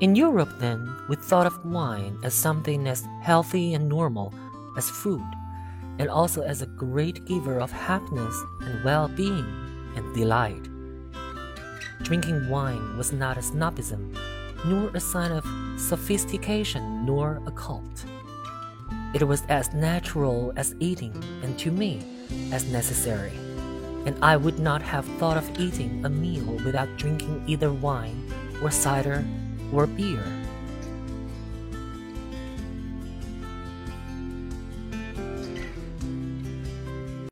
In Europe, then, we thought of wine as something as healthy and normal as food, and also as a great giver of happiness and well being and delight. Drinking wine was not a snobism, nor a sign of sophistication, nor a cult. It was as natural as eating, and to me, as necessary. And I would not have thought of eating a meal without drinking either wine or cider or beer.